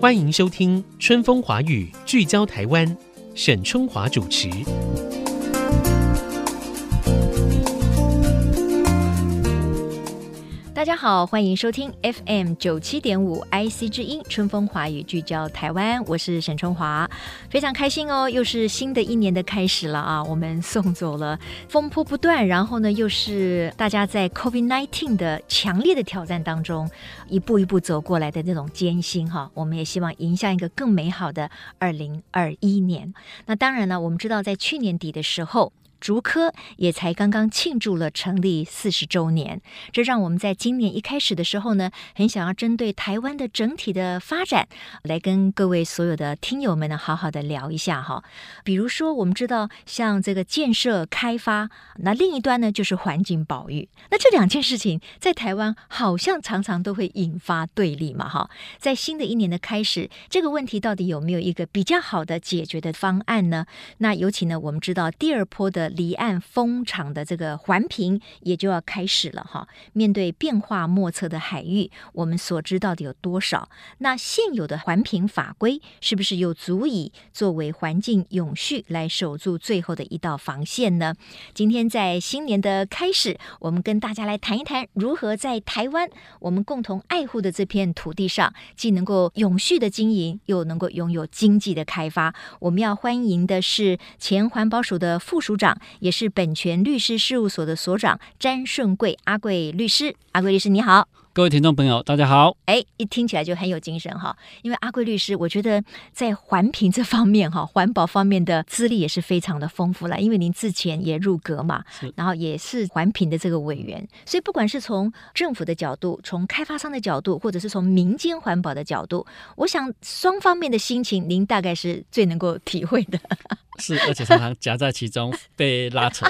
欢迎收听《春风华语》，聚焦台湾，沈春华主持。大家好，欢迎收听 FM 九七点五 IC 之音春风华语聚焦台湾，我是沈春华，非常开心哦，又是新的一年的开始了啊！我们送走了风波不断，然后呢，又是大家在 COVID-19 的强烈的挑战当中，一步一步走过来的那种艰辛哈。我们也希望迎向一个更美好的二零二一年。那当然呢，我们知道在去年底的时候。竹科也才刚刚庆祝了成立四十周年，这让我们在今年一开始的时候呢，很想要针对台湾的整体的发展，来跟各位所有的听友们呢，好好的聊一下哈。比如说，我们知道像这个建设开发，那另一端呢就是环境保育，那这两件事情在台湾好像常常都会引发对立嘛哈。在新的一年的开始，这个问题到底有没有一个比较好的解决的方案呢？那尤其呢，我们知道第二波的。离岸风场的这个环评也就要开始了哈。面对变化莫测的海域，我们所知道的有多少？那现有的环评法规是不是又足以作为环境永续来守住最后的一道防线呢？今天在新年的开始，我们跟大家来谈一谈如何在台湾我们共同爱护的这片土地上，既能够永续的经营，又能够拥有经济的开发。我们要欢迎的是前环保署的副署长。也是本泉律师事务所的所长詹顺贵阿贵律师，阿贵律师你好，各位听众朋友大家好。哎，一听起来就很有精神哈，因为阿贵律师，我觉得在环评这方面哈，环保方面的资历也是非常的丰富了，因为您之前也入阁嘛，然后也是环评的这个委员，所以不管是从政府的角度，从开发商的角度，或者是从民间环保的角度，我想双方面的心情，您大概是最能够体会的。是，而且常常夹在其中被拉扯，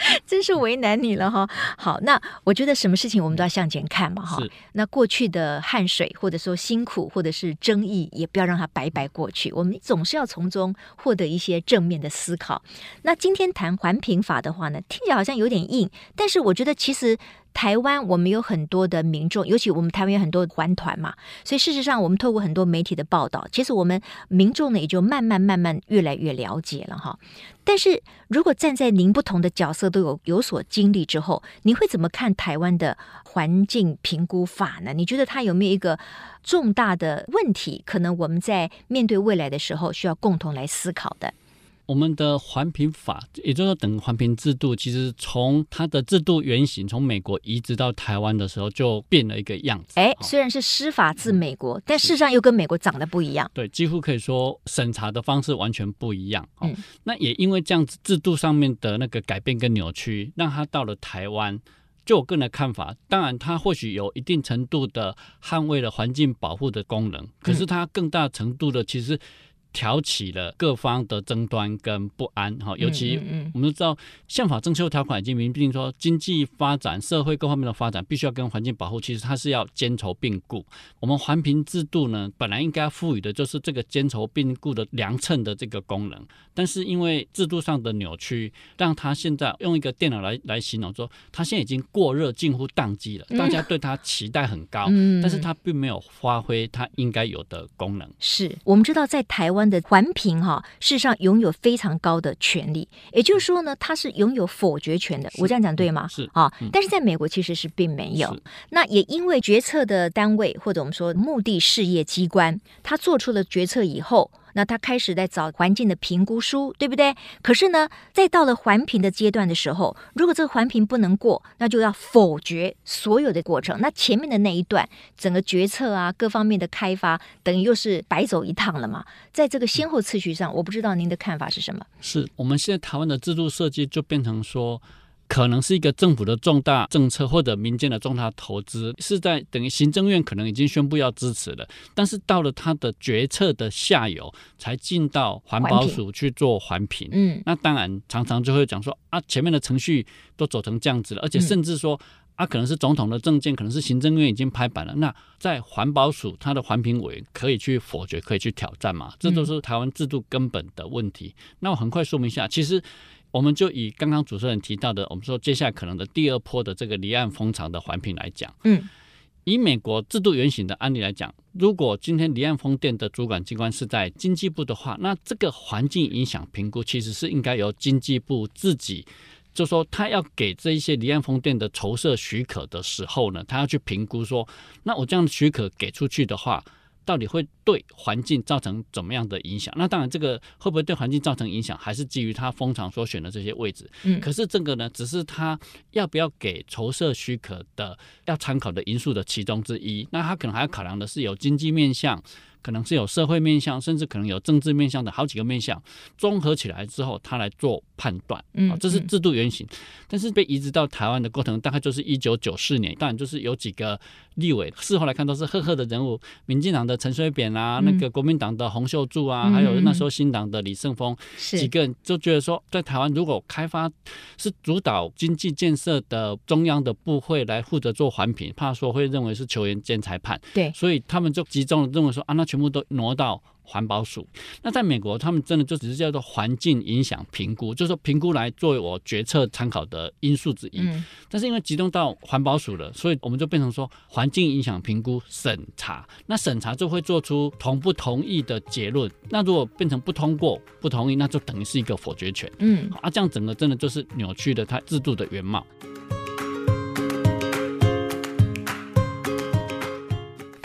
真是为难你了哈。好，那我觉得什么事情我们都要向前看嘛哈。那过去的汗水，或者说辛苦，或者是争议，也不要让它白白过去。我们总是要从中获得一些正面的思考。那今天谈环评法的话呢，听起来好像有点硬，但是我觉得其实。台湾我们有很多的民众，尤其我们台湾有很多环团嘛，所以事实上我们透过很多媒体的报道，其实我们民众呢也就慢慢慢慢越来越了解了哈。但是如果站在您不同的角色都有有所经历之后，你会怎么看台湾的环境评估法呢？你觉得它有没有一个重大的问题？可能我们在面对未来的时候需要共同来思考的。我们的环评法，也就是说，等环评制度，其实从它的制度原型从美国移植到台湾的时候，就变了一个样子。哎，虽然是师法自美国，嗯、但事实上又跟美国长得不一样。对，几乎可以说审查的方式完全不一样。嗯，那也因为这样子制度上面的那个改变跟扭曲，让它到了台湾，就我个人的看法，当然它或许有一定程度的捍卫了环境保护的功能，可是它更大程度的其实。挑起了各方的争端跟不安，哈，尤其我们都知道，宪法增修条款已经明定说，经济发展、社会各方面的发展必须要跟环境保护，其实它是要兼筹并顾。我们环评制度呢，本来应该赋予的就是这个兼筹并顾的良称的这个功能，但是因为制度上的扭曲，让它现在用一个电脑来来形容说，它现在已经过热，近乎宕机了。大家对它期待很高，但是它并没有发挥它应该有的功能。是我们知道在台湾。的环评哈，事实上拥有非常高的权利，也就是说呢，它是拥有否决权的。我这样讲对吗？是啊，但是在美国其实是并没有。那也因为决策的单位或者我们说目的事业机关，他做出了决策以后。那他开始在找环境的评估书，对不对？可是呢，在到了环评的阶段的时候，如果这个环评不能过，那就要否决所有的过程。那前面的那一段，整个决策啊，各方面的开发，等于又是白走一趟了嘛。在这个先后次序上，我不知道您的看法是什么？是我们现在台湾的制度设计就变成说。可能是一个政府的重大政策或者民间的重大投资，是在等于行政院可能已经宣布要支持了，但是到了他的决策的下游才进到环保署去做环评。嗯，那当然常常就会讲说啊，前面的程序都走成这样子了，而且甚至说啊，可能是总统的证件，可能是行政院已经拍板了，那在环保署它的环评委员可以去否决，可以去挑战嘛？这都是台湾制度根本的问题。那我很快说明一下，其实。我们就以刚刚主持人提到的，我们说接下来可能的第二波的这个离岸风场的环评来讲，嗯，以美国制度原型的案例来讲，如果今天离岸风电的主管机关是在经济部的话，那这个环境影响评估其实是应该由经济部自己，就说他要给这一些离岸风电的筹设许可的时候呢，他要去评估说，那我这样的许可给出去的话。到底会对环境造成怎么样的影响？那当然，这个会不会对环境造成影响，还是基于他风场所选的这些位置。嗯，可是这个呢，只是他要不要给筹设许可的要参考的因素的其中之一。那他可能还要考量的是有经济面向。可能是有社会面向，甚至可能有政治面向的好几个面向，综合起来之后，他来做判断。嗯，这是制度原型。但是被移植到台湾的过程，大概就是一九九四年。当然，就是有几个立委，事后来看都是赫赫的人物，民进党的陈水扁啊，那个国民党的洪秀柱啊，还有那时候新党的李胜峰，几个人就觉得说，在台湾如果开发是主导经济建设的中央的部会来负责做环评，怕说会认为是球员兼裁判。对，所以他们就集中认为说啊，那全部都挪到环保署。那在美国，他们真的就只是叫做环境影响评估，就是说评估来作为我决策参考的因素之一。嗯。但是因为集中到环保署了，所以我们就变成说环境影响评估审查。那审查就会做出同不同意的结论。那如果变成不通过、不同意，那就等于是一个否决权。嗯。啊，这样整个真的就是扭曲了它制度的原貌。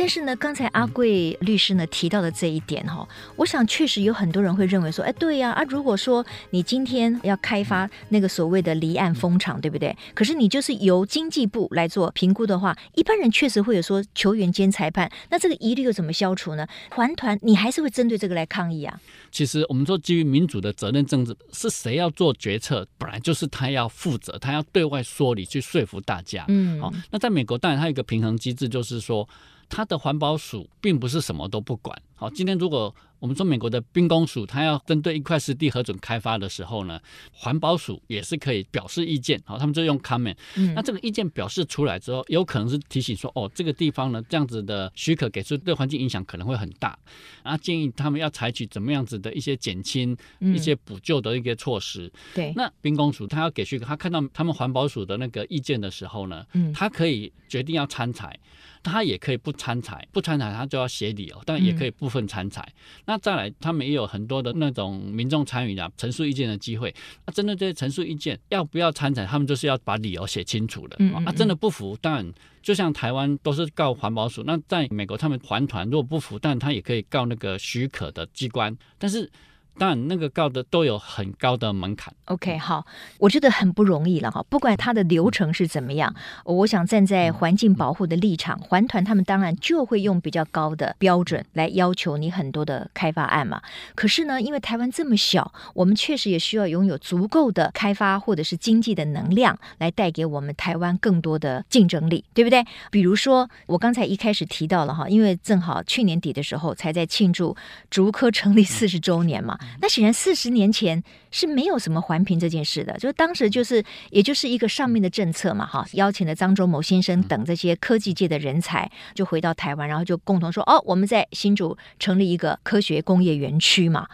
但是呢，刚才阿贵律师呢提到的这一点哈，我想确实有很多人会认为说，哎，对呀，啊，如果说你今天要开发那个所谓的离岸风场，对不对？可是你就是由经济部来做评估的话，一般人确实会有说球员兼裁判，那这个疑虑又怎么消除呢？环团你还是会针对这个来抗议啊？其实我们说基于民主的责任政治，是谁要做决策，本来就是他要负责，他要对外说理去说服大家。嗯，好，那在美国当然它有一个平衡机制，就是说。它的环保署并不是什么都不管。好，今天如果我们说美国的兵工署，它要针对一块湿地核准开发的时候呢，环保署也是可以表示意见。好，他们就用 comment。嗯，那这个意见表示出来之后，有可能是提醒说，哦，这个地方呢，这样子的许可给出对环境影响可能会很大，然后建议他们要采取怎么样子的一些减轻、一些补救的一个措施。对，那兵工署他要给许可，他看到他们环保署的那个意见的时候呢，嗯，他可以决定要参采。他也可以不参采，不参采他就要写理由，但也可以部分参采。嗯、那再来，他们也有很多的那种民众参与的陈述意见的机会。那针对这些陈述意见，要不要参采，他们就是要把理由写清楚的。那、嗯嗯啊、真的不服，当然就像台湾都是告环保署，那在美国他们环团如果不服，但他也可以告那个许可的机关，但是。当然，那个高的都有很高的门槛。OK，好，我觉得很不容易了哈。不管它的流程是怎么样，我想站在环境保护的立场，环团他们当然就会用比较高的标准来要求你很多的开发案嘛。可是呢，因为台湾这么小，我们确实也需要拥有足够的开发或者是经济的能量，来带给我们台湾更多的竞争力，对不对？比如说，我刚才一开始提到了哈，因为正好去年底的时候才在庆祝竹科成立四十周年嘛。那显然四十年前是没有什么环评这件事的，就是当时就是也就是一个上面的政策嘛，哈，邀请了张忠谋先生等这些科技界的人才，就回到台湾，然后就共同说，哦，我们在新竹成立一个科学工业园区嘛。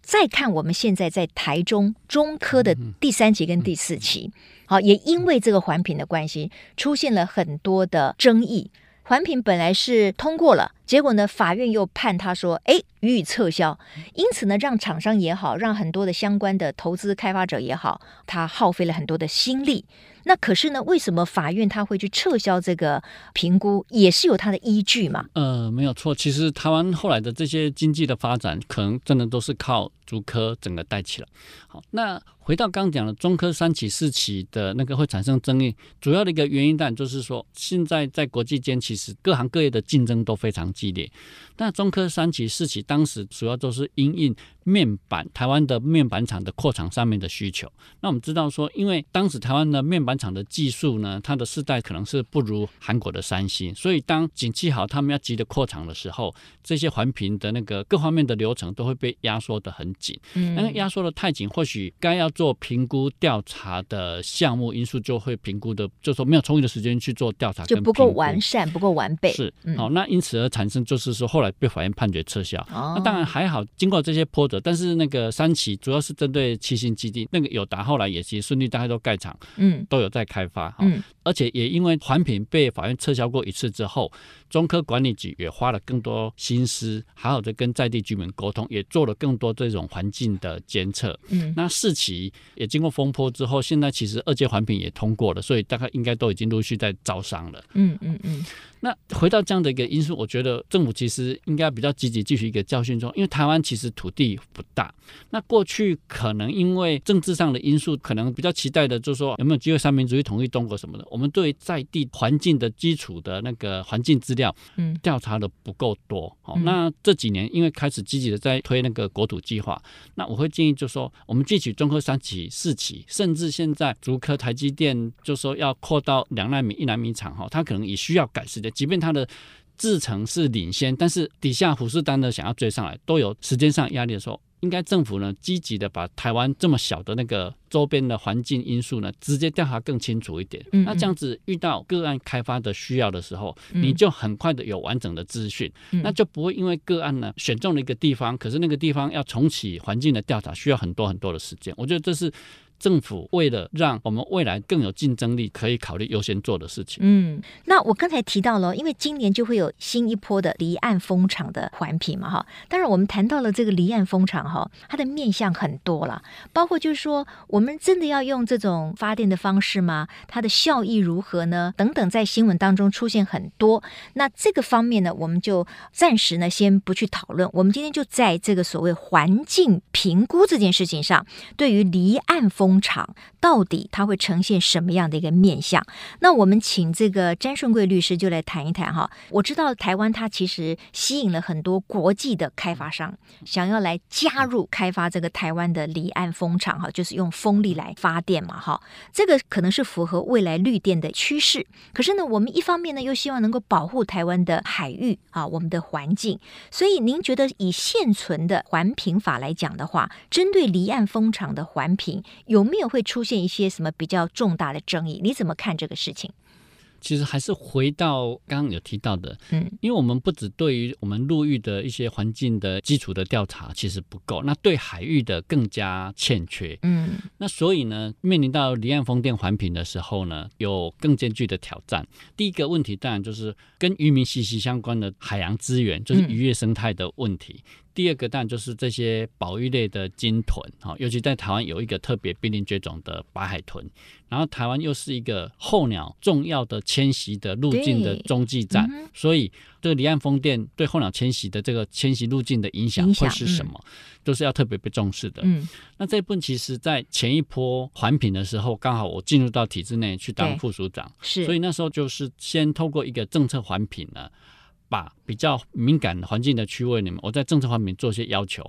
再看我们现在在台中中科的第三期跟第四期，好，也因为这个环评的关系，出现了很多的争议。环评本来是通过了，结果呢，法院又判他说，哎，予以撤销。因此呢，让厂商也好，让很多的相关的投资开发者也好，他耗费了很多的心力。那可是呢，为什么法院他会去撤销这个评估，也是有他的依据嘛？呃，没有错。其实台湾后来的这些经济的发展，可能真的都是靠竹科整个带起来。好，那。回到刚刚讲的中科三起、四起的那个会产生争议，主要的一个原因，但就是说，现在在国际间其实各行各业的竞争都非常激烈。那中科三起、四起当时主要都是因应面板台湾的面板厂的扩厂上面的需求。那我们知道说，因为当时台湾的面板厂的技术呢，它的世代可能是不如韩国的三星，所以当景气好，他们要急着扩厂的时候，这些环评的那个各方面的流程都会被压缩得很紧。嗯，那压缩的太紧，或许该要做评估调查的项目因素就会评估的，就说没有充裕的时间去做调查，就不够完善，不够完备。是，好、嗯，那因此而产生就是说后来被法院判决撤销。哦，那当然还好，经过这些波折，但是那个三期主要是针对七星基地，那个友达后来也其实顺利，大家都盖厂，嗯，都有在开发，嗯，而且也因为环评被法院撤销过一次之后。中科管理局也花了更多心思，好好的跟在地居民沟通，也做了更多这种环境的监测。嗯，那四期也经过风波之后，现在其实二阶环评也通过了，所以大概应该都已经陆续在招商了。嗯嗯嗯。那回到这样的一个因素，我觉得政府其实应该比较积极继续一个教训中，因为台湾其实土地不大。那过去可能因为政治上的因素，可能比较期待的就是说有没有机会三民主义统一中国什么的。我们对在地环境的基础的那个环境资料，嗯，调查的不够多。好，那这几年因为开始积极的在推那个国土计划，那我会建议就是说，我们汲取中科三期、四期，甚至现在竹科台积电就说要扩到两纳米、一纳米厂，哈，它可能也需要改时间。即便它的制程是领先，但是底下虎视眈眈想要追上来，都有时间上压力的时候，应该政府呢积极的把台湾这么小的那个周边的环境因素呢，直接调查更清楚一点。嗯嗯，那这样子遇到个案开发的需要的时候，你就很快的有完整的资讯，嗯，那就不会因为个案呢选中了一个地方，可是那个地方要重启环境的调查，需要很多很多的时间。我觉得这是。政府为了让我们未来更有竞争力，可以考虑优先做的事情。嗯，那我刚才提到了，因为今年就会有新一波的离岸风场的环评嘛，哈。当然，我们谈到了这个离岸风场，哈，它的面向很多了，包括就是说，我们真的要用这种发电的方式吗？它的效益如何呢？等等，在新闻当中出现很多。那这个方面呢，我们就暂时呢先不去讨论。我们今天就在这个所谓环境评估这件事情上，对于离岸风。工厂到底它会呈现什么样的一个面相？那我们请这个詹顺贵律师就来谈一谈哈。我知道台湾它其实吸引了很多国际的开发商，想要来加入开发这个台湾的离岸风场哈，就是用风力来发电嘛哈。这个可能是符合未来绿电的趋势。可是呢，我们一方面呢又希望能够保护台湾的海域啊，我们的环境。所以您觉得以现存的环评法来讲的话，针对离岸风场的环评有有没有会出现一些什么比较重大的争议？你怎么看这个事情？其实还是回到刚刚有提到的，嗯，因为我们不只对于我们陆域的一些环境的基础的调查其实不够，那对海域的更加欠缺，嗯，那所以呢，面临到离岸风电环评的时候呢，有更艰巨的挑战。第一个问题当然就是跟渔民息息相关的海洋资源，就是渔业生态的问题。嗯第二个当然就是这些保育类的鲸豚，哈，尤其在台湾有一个特别濒临绝种的白海豚，然后台湾又是一个候鸟重要的迁徙的路径的中继站，所以这个离岸风电对候鸟迁徙的这个迁徙路径的影响会是什么，都、嗯、是要特别被重视的。嗯，那这一部分其实在前一波环评的时候，刚好我进入到体制内去当副署长，是，所以那时候就是先透过一个政策环评呢。把比较敏感环境的区位里面，我在政策方面做些要求，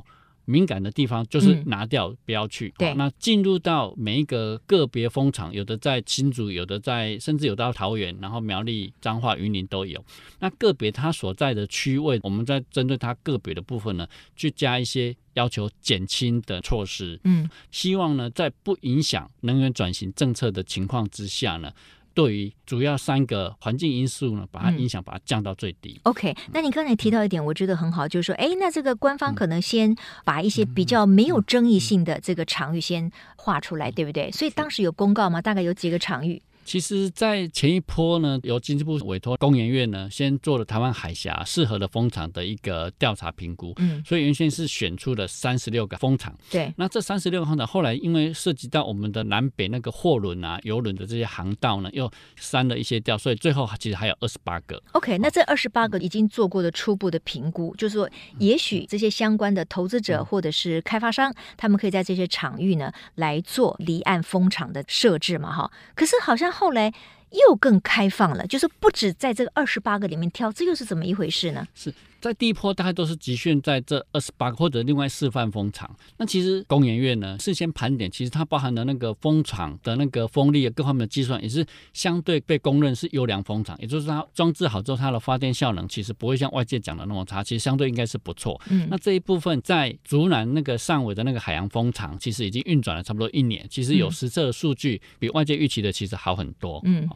敏感的地方就是拿掉，嗯、不要去。对，那进入到每一个个别风场，有的在新竹，有的在，甚至有到桃园，然后苗栗、彰化、云林都有。那个别它所在的区位，我们在针对它个别的部分呢，去加一些要求减轻的措施。嗯，希望呢，在不影响能源转型政策的情况之下呢。对于主要三个环境因素呢，把它影响把它降到最低。嗯、OK，那你刚才提到一点，我觉得很好，就是说，哎，那这个官方可能先把一些比较没有争议性的这个场域先画出来，对不对？所以当时有公告吗？大概有几个场域？其实，在前一波呢，由经济部委托工研院呢，先做了台湾海峡适合的风场的一个调查评估。嗯，所以原先是选出了三十六个风场。对，那这三十六个风场后来因为涉及到我们的南北那个货轮啊、游轮的这些航道呢，又删了一些掉，所以最后其实还有二十八个。OK，那这二十八个已经做过的初步的评估，就是说，也许这些相关的投资者或者是开发商，他们可以在这些场域呢来做离岸风场的设置嘛，哈。可是好像。后来又更开放了，就是不止在这个二十八个里面挑，这又是怎么一回事呢？是。在第一波大概都是集训在这二十八个或者另外示范风场。那其实工研院呢，事先盘点，其实它包含的那个风场的那个风力各方面的计算，也是相对被公认是优良风场。也就是它装置好之后，它的发电效能其实不会像外界讲的那么差，其实相对应该是不错。嗯，那这一部分在竹南那个上尾的那个海洋风场，其实已经运转了差不多一年，其实有实测的数据比外界预期的其实好很多。嗯。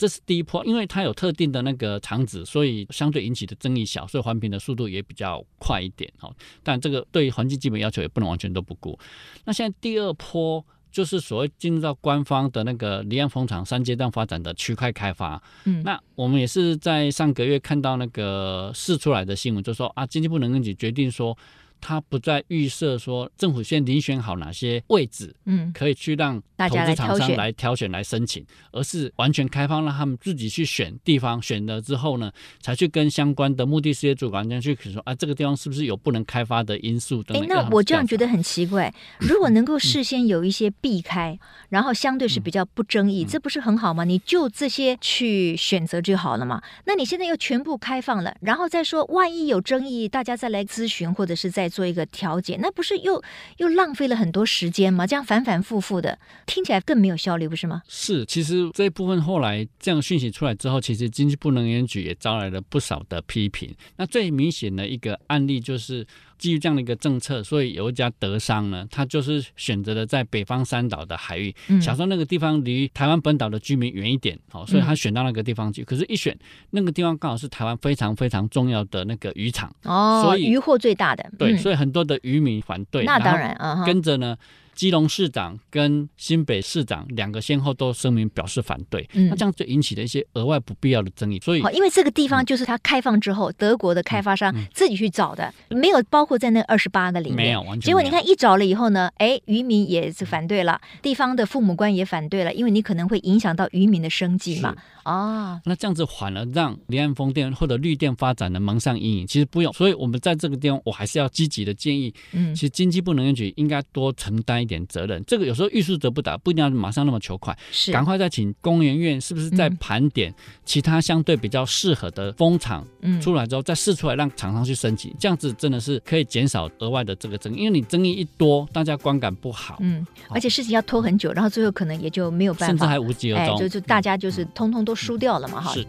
这是第一波，因为它有特定的那个场址，所以相对引起的争议小，所以环评的速度也比较快一点。哈，但这个对于环境基本要求也不能完全都不顾。那现在第二波就是所谓进入到官方的那个离岸风场三阶段发展的区块开发。嗯，那我们也是在上个月看到那个试出来的新闻，就说啊，经济部能源局决定说。他不再预设说政府先遴选好哪些位置，嗯，可以去让投资厂商来挑选来申请，而是完全开放让他们自己去选地方，选了之后呢，才去跟相关的目的事业主管去说啊，这个地方是不是有不能开发的因素等等。哎，那我这样觉得很奇怪，如果能够事先有一些避开，然后相对是比较不争议，这不是很好吗？你就这些去选择就好了嘛。那你现在又全部开放了，然后再说万一有争议，大家再来咨询或者是再。做一个调解，那不是又又浪费了很多时间吗？这样反反复复的，听起来更没有效率，不是吗？是，其实这一部分后来这样讯息出来之后，其实经济部能源局也招来了不少的批评。那最明显的一个案例就是。基于这样的一个政策，所以有一家德商呢，他就是选择了在北方三岛的海域，嗯、想说那个地方离台湾本岛的居民远一点，好，所以他选到那个地方去。嗯、可是，一选那个地方刚好是台湾非常非常重要的那个渔场哦，所以渔获最大的。对，所以很多的渔民反对。那当然啊，跟着呢。基隆市长跟新北市长两个先后都声明表示反对，嗯、那这样就引起了一些额外不必要的争议。所以，因为这个地方就是它开放之后，嗯、德国的开发商自己去找的，嗯、没有包括在那二十八个里面。没有，完全。结果你看一找了以后呢，哎，渔民也是反对了，地方的父母官也反对了，因为你可能会影响到渔民的生计嘛。哦，那这样子反而让离岸风电或者绿电发展的蒙上阴影。其实不用，所以我们在这个地方，我还是要积极的建议，嗯，其实经济部能源局应该多承担一点责任。这个有时候欲速则不达，不一定要马上那么求快，是。赶快再请工研院是不是再盘点其他相对比较适合的风场出来之后，再试出来让厂商去申请，这样子真的是可以减少额外的这个争议，因为你争议一多，大家观感不好，嗯，而且事情要拖很久，然后最后可能也就没有办法，甚至还无疾而终，就就大家就是通通都输掉了嘛，哈。是。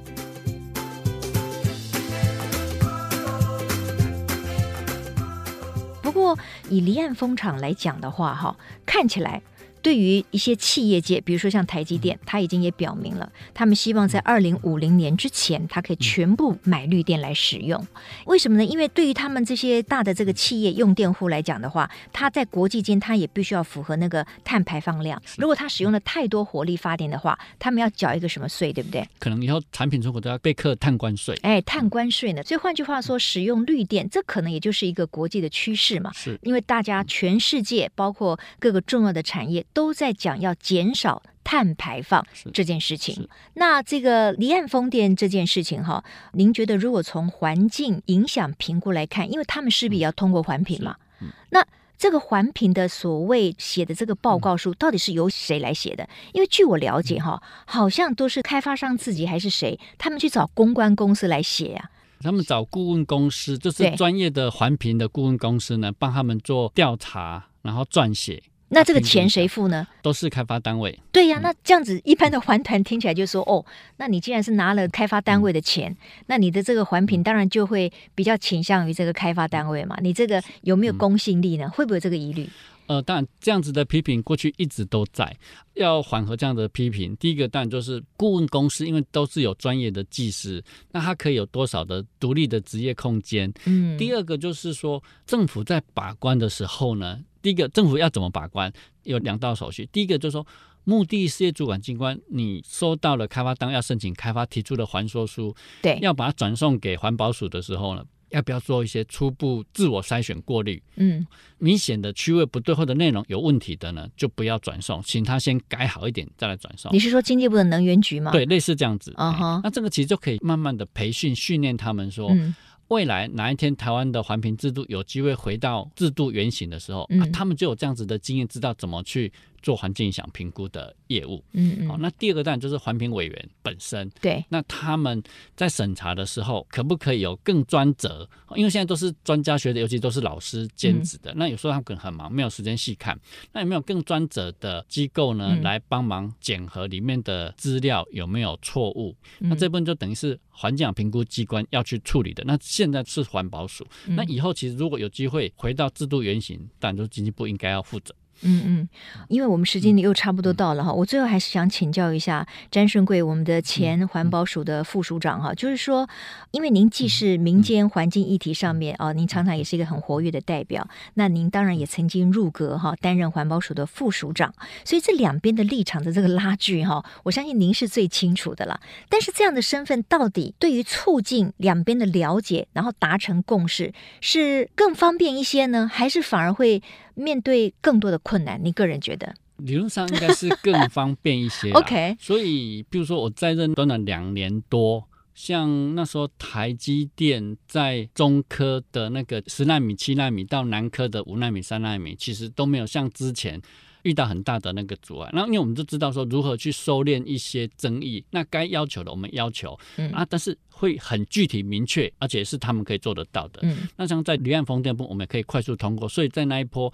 不过以离岸风场来讲的话，哈，看起来。对于一些企业界，比如说像台积电，他已经也表明了，他们希望在二零五零年之前，他可以全部买绿电来使用。为什么呢？因为对于他们这些大的这个企业用电户来讲的话，他在国际间他也必须要符合那个碳排放量。如果他使用了太多火力发电的话，他们要缴一个什么税，对不对？可能以后产品出口都要被课碳关税。哎，碳关税呢？所以换句话说，使用绿电，这可能也就是一个国际的趋势嘛。是，因为大家全世界包括各个重要的产业。都在讲要减少碳排放这件事情。那这个离岸风电这件事情哈，您觉得如果从环境影响评估来看，因为他们势必要通过环评嘛，嗯嗯、那这个环评的所谓写的这个报告书，到底是由谁来写的？因为据我了解哈，好像都是开发商自己还是谁，他们去找公关公司来写呀、啊？他们找顾问公司，就是专业的环评的顾问公司呢，帮他们做调查，然后撰写。那这个钱谁付呢？都是开发单位。对呀、啊，那这样子一般的环团听起来就说，哦，那你既然是拿了开发单位的钱，那你的这个环评当然就会比较倾向于这个开发单位嘛。你这个有没有公信力呢？会不会有这个疑虑？呃，当然这样子的批评过去一直都在，要缓和这样的批评，第一个当然就是顾问公司，因为都是有专业的技师，那他可以有多少的独立的职业空间？嗯，第二个就是说政府在把关的时候呢。第一个，政府要怎么把关？有两道手续。第一个就是说，目的事业主管机关，你收到了开发单要申请开发提出的还说书，对，要把它转送给环保署的时候呢，要不要做一些初步自我筛选过滤？嗯，明显的区位不对或者内容有问题的呢，就不要转送，请他先改好一点再来转送。你是说经济部的能源局吗？对，类似这样子。啊哈、uh，huh. 那这个其实就可以慢慢的培训训练他们说。嗯未来哪一天台湾的环评制度有机会回到制度原型的时候，嗯、啊，他们就有这样子的经验，知道怎么去做环境影响评估的业务。嗯嗯。好，那第二个当然就是环评委员本身。对。那他们在审查的时候，可不可以有更专责？因为现在都是专家学的，尤其都是老师兼职的。嗯、那有时候他们可能很忙，没有时间细看。那有没有更专责的机构呢，嗯、来帮忙检核里面的资料有没有错误？嗯、那这部分就等于是环境评估机关要去处理的。那现在是环保署。嗯、那以后其实如果有机会回到制度原型，当然就是经济部应该要负责。嗯嗯，因为我们时间又差不多到了哈，嗯、我最后还是想请教一下詹顺贵，我们的前环保署的副署长哈，嗯、就是说，因为您既是民间环境议题上面啊，您常常也是一个很活跃的代表，那您当然也曾经入阁哈，担任环保署的副署长，所以这两边的立场的这个拉锯哈，我相信您是最清楚的了。但是这样的身份到底对于促进两边的了解，然后达成共识，是更方便一些呢，还是反而会？面对更多的困难，你个人觉得？理论上应该是更方便一些。OK，所以比如说我在任短短两年多，像那时候台积电在中科的那个十纳米、七纳米到南科的五纳米、三纳米，其实都没有像之前遇到很大的那个阻碍。那因为我们就知道说如何去收敛一些争议，那该要求的我们要求，嗯啊，但是会很具体明确，而且是他们可以做得到的。嗯，那像在离岸风电部，我们也可以快速通过，所以在那一波。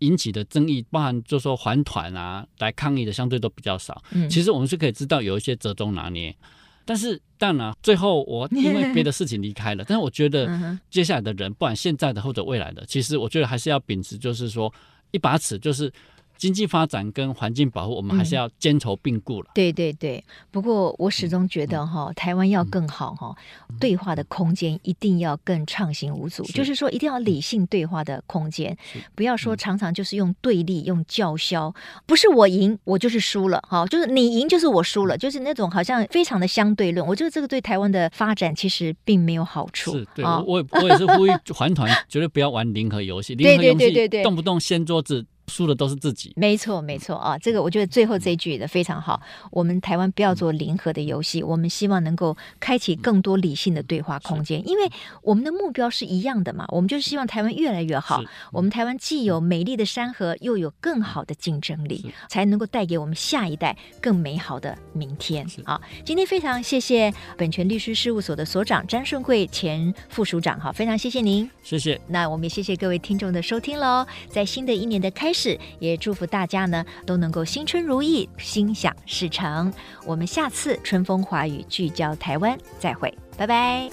引起的争议，包含就说还团啊来抗议的相对都比较少。嗯，其实我们是可以知道有一些折中拿捏，但是当然 最后我因为别的事情离开了。但是我觉得接下来的人，不管现在的或者未来的，其实我觉得还是要秉持，就是说一把尺，就是。经济发展跟环境保护，我们还是要兼筹并顾了。嗯。对对对，不过我始终觉得哈，嗯、台湾要更好哈，嗯、对话的空间一定要更畅行无阻。是就是说，一定要理性对话的空间，不要说常常就是用对立、用叫嚣，不是我赢我就是输了哈，就是你赢就是我输了，就是那种好像非常的相对论。我觉得这个对台湾的发展其实并没有好处。是对，哦、我我也是呼吁环团绝对不要玩零和游戏，零和游戏动不动掀桌子。输的都是自己，没错没错啊！这个我觉得最后这一句的非常好。我们台湾不要做零和的游戏，我们希望能够开启更多理性的对话空间，因为我们的目标是一样的嘛。我们就是希望台湾越来越好。我们台湾既有美丽的山河，又有更好的竞争力，才能够带给我们下一代更美好的明天。啊，今天非常谢谢本泉律师事务所的所长詹顺贵前副署长，哈，非常谢谢您，谢谢。那我们也谢谢各位听众的收听喽，在新的一年的开始。也祝福大家呢都能够新春如意，心想事成。我们下次春风华语聚焦台湾，再会，拜拜。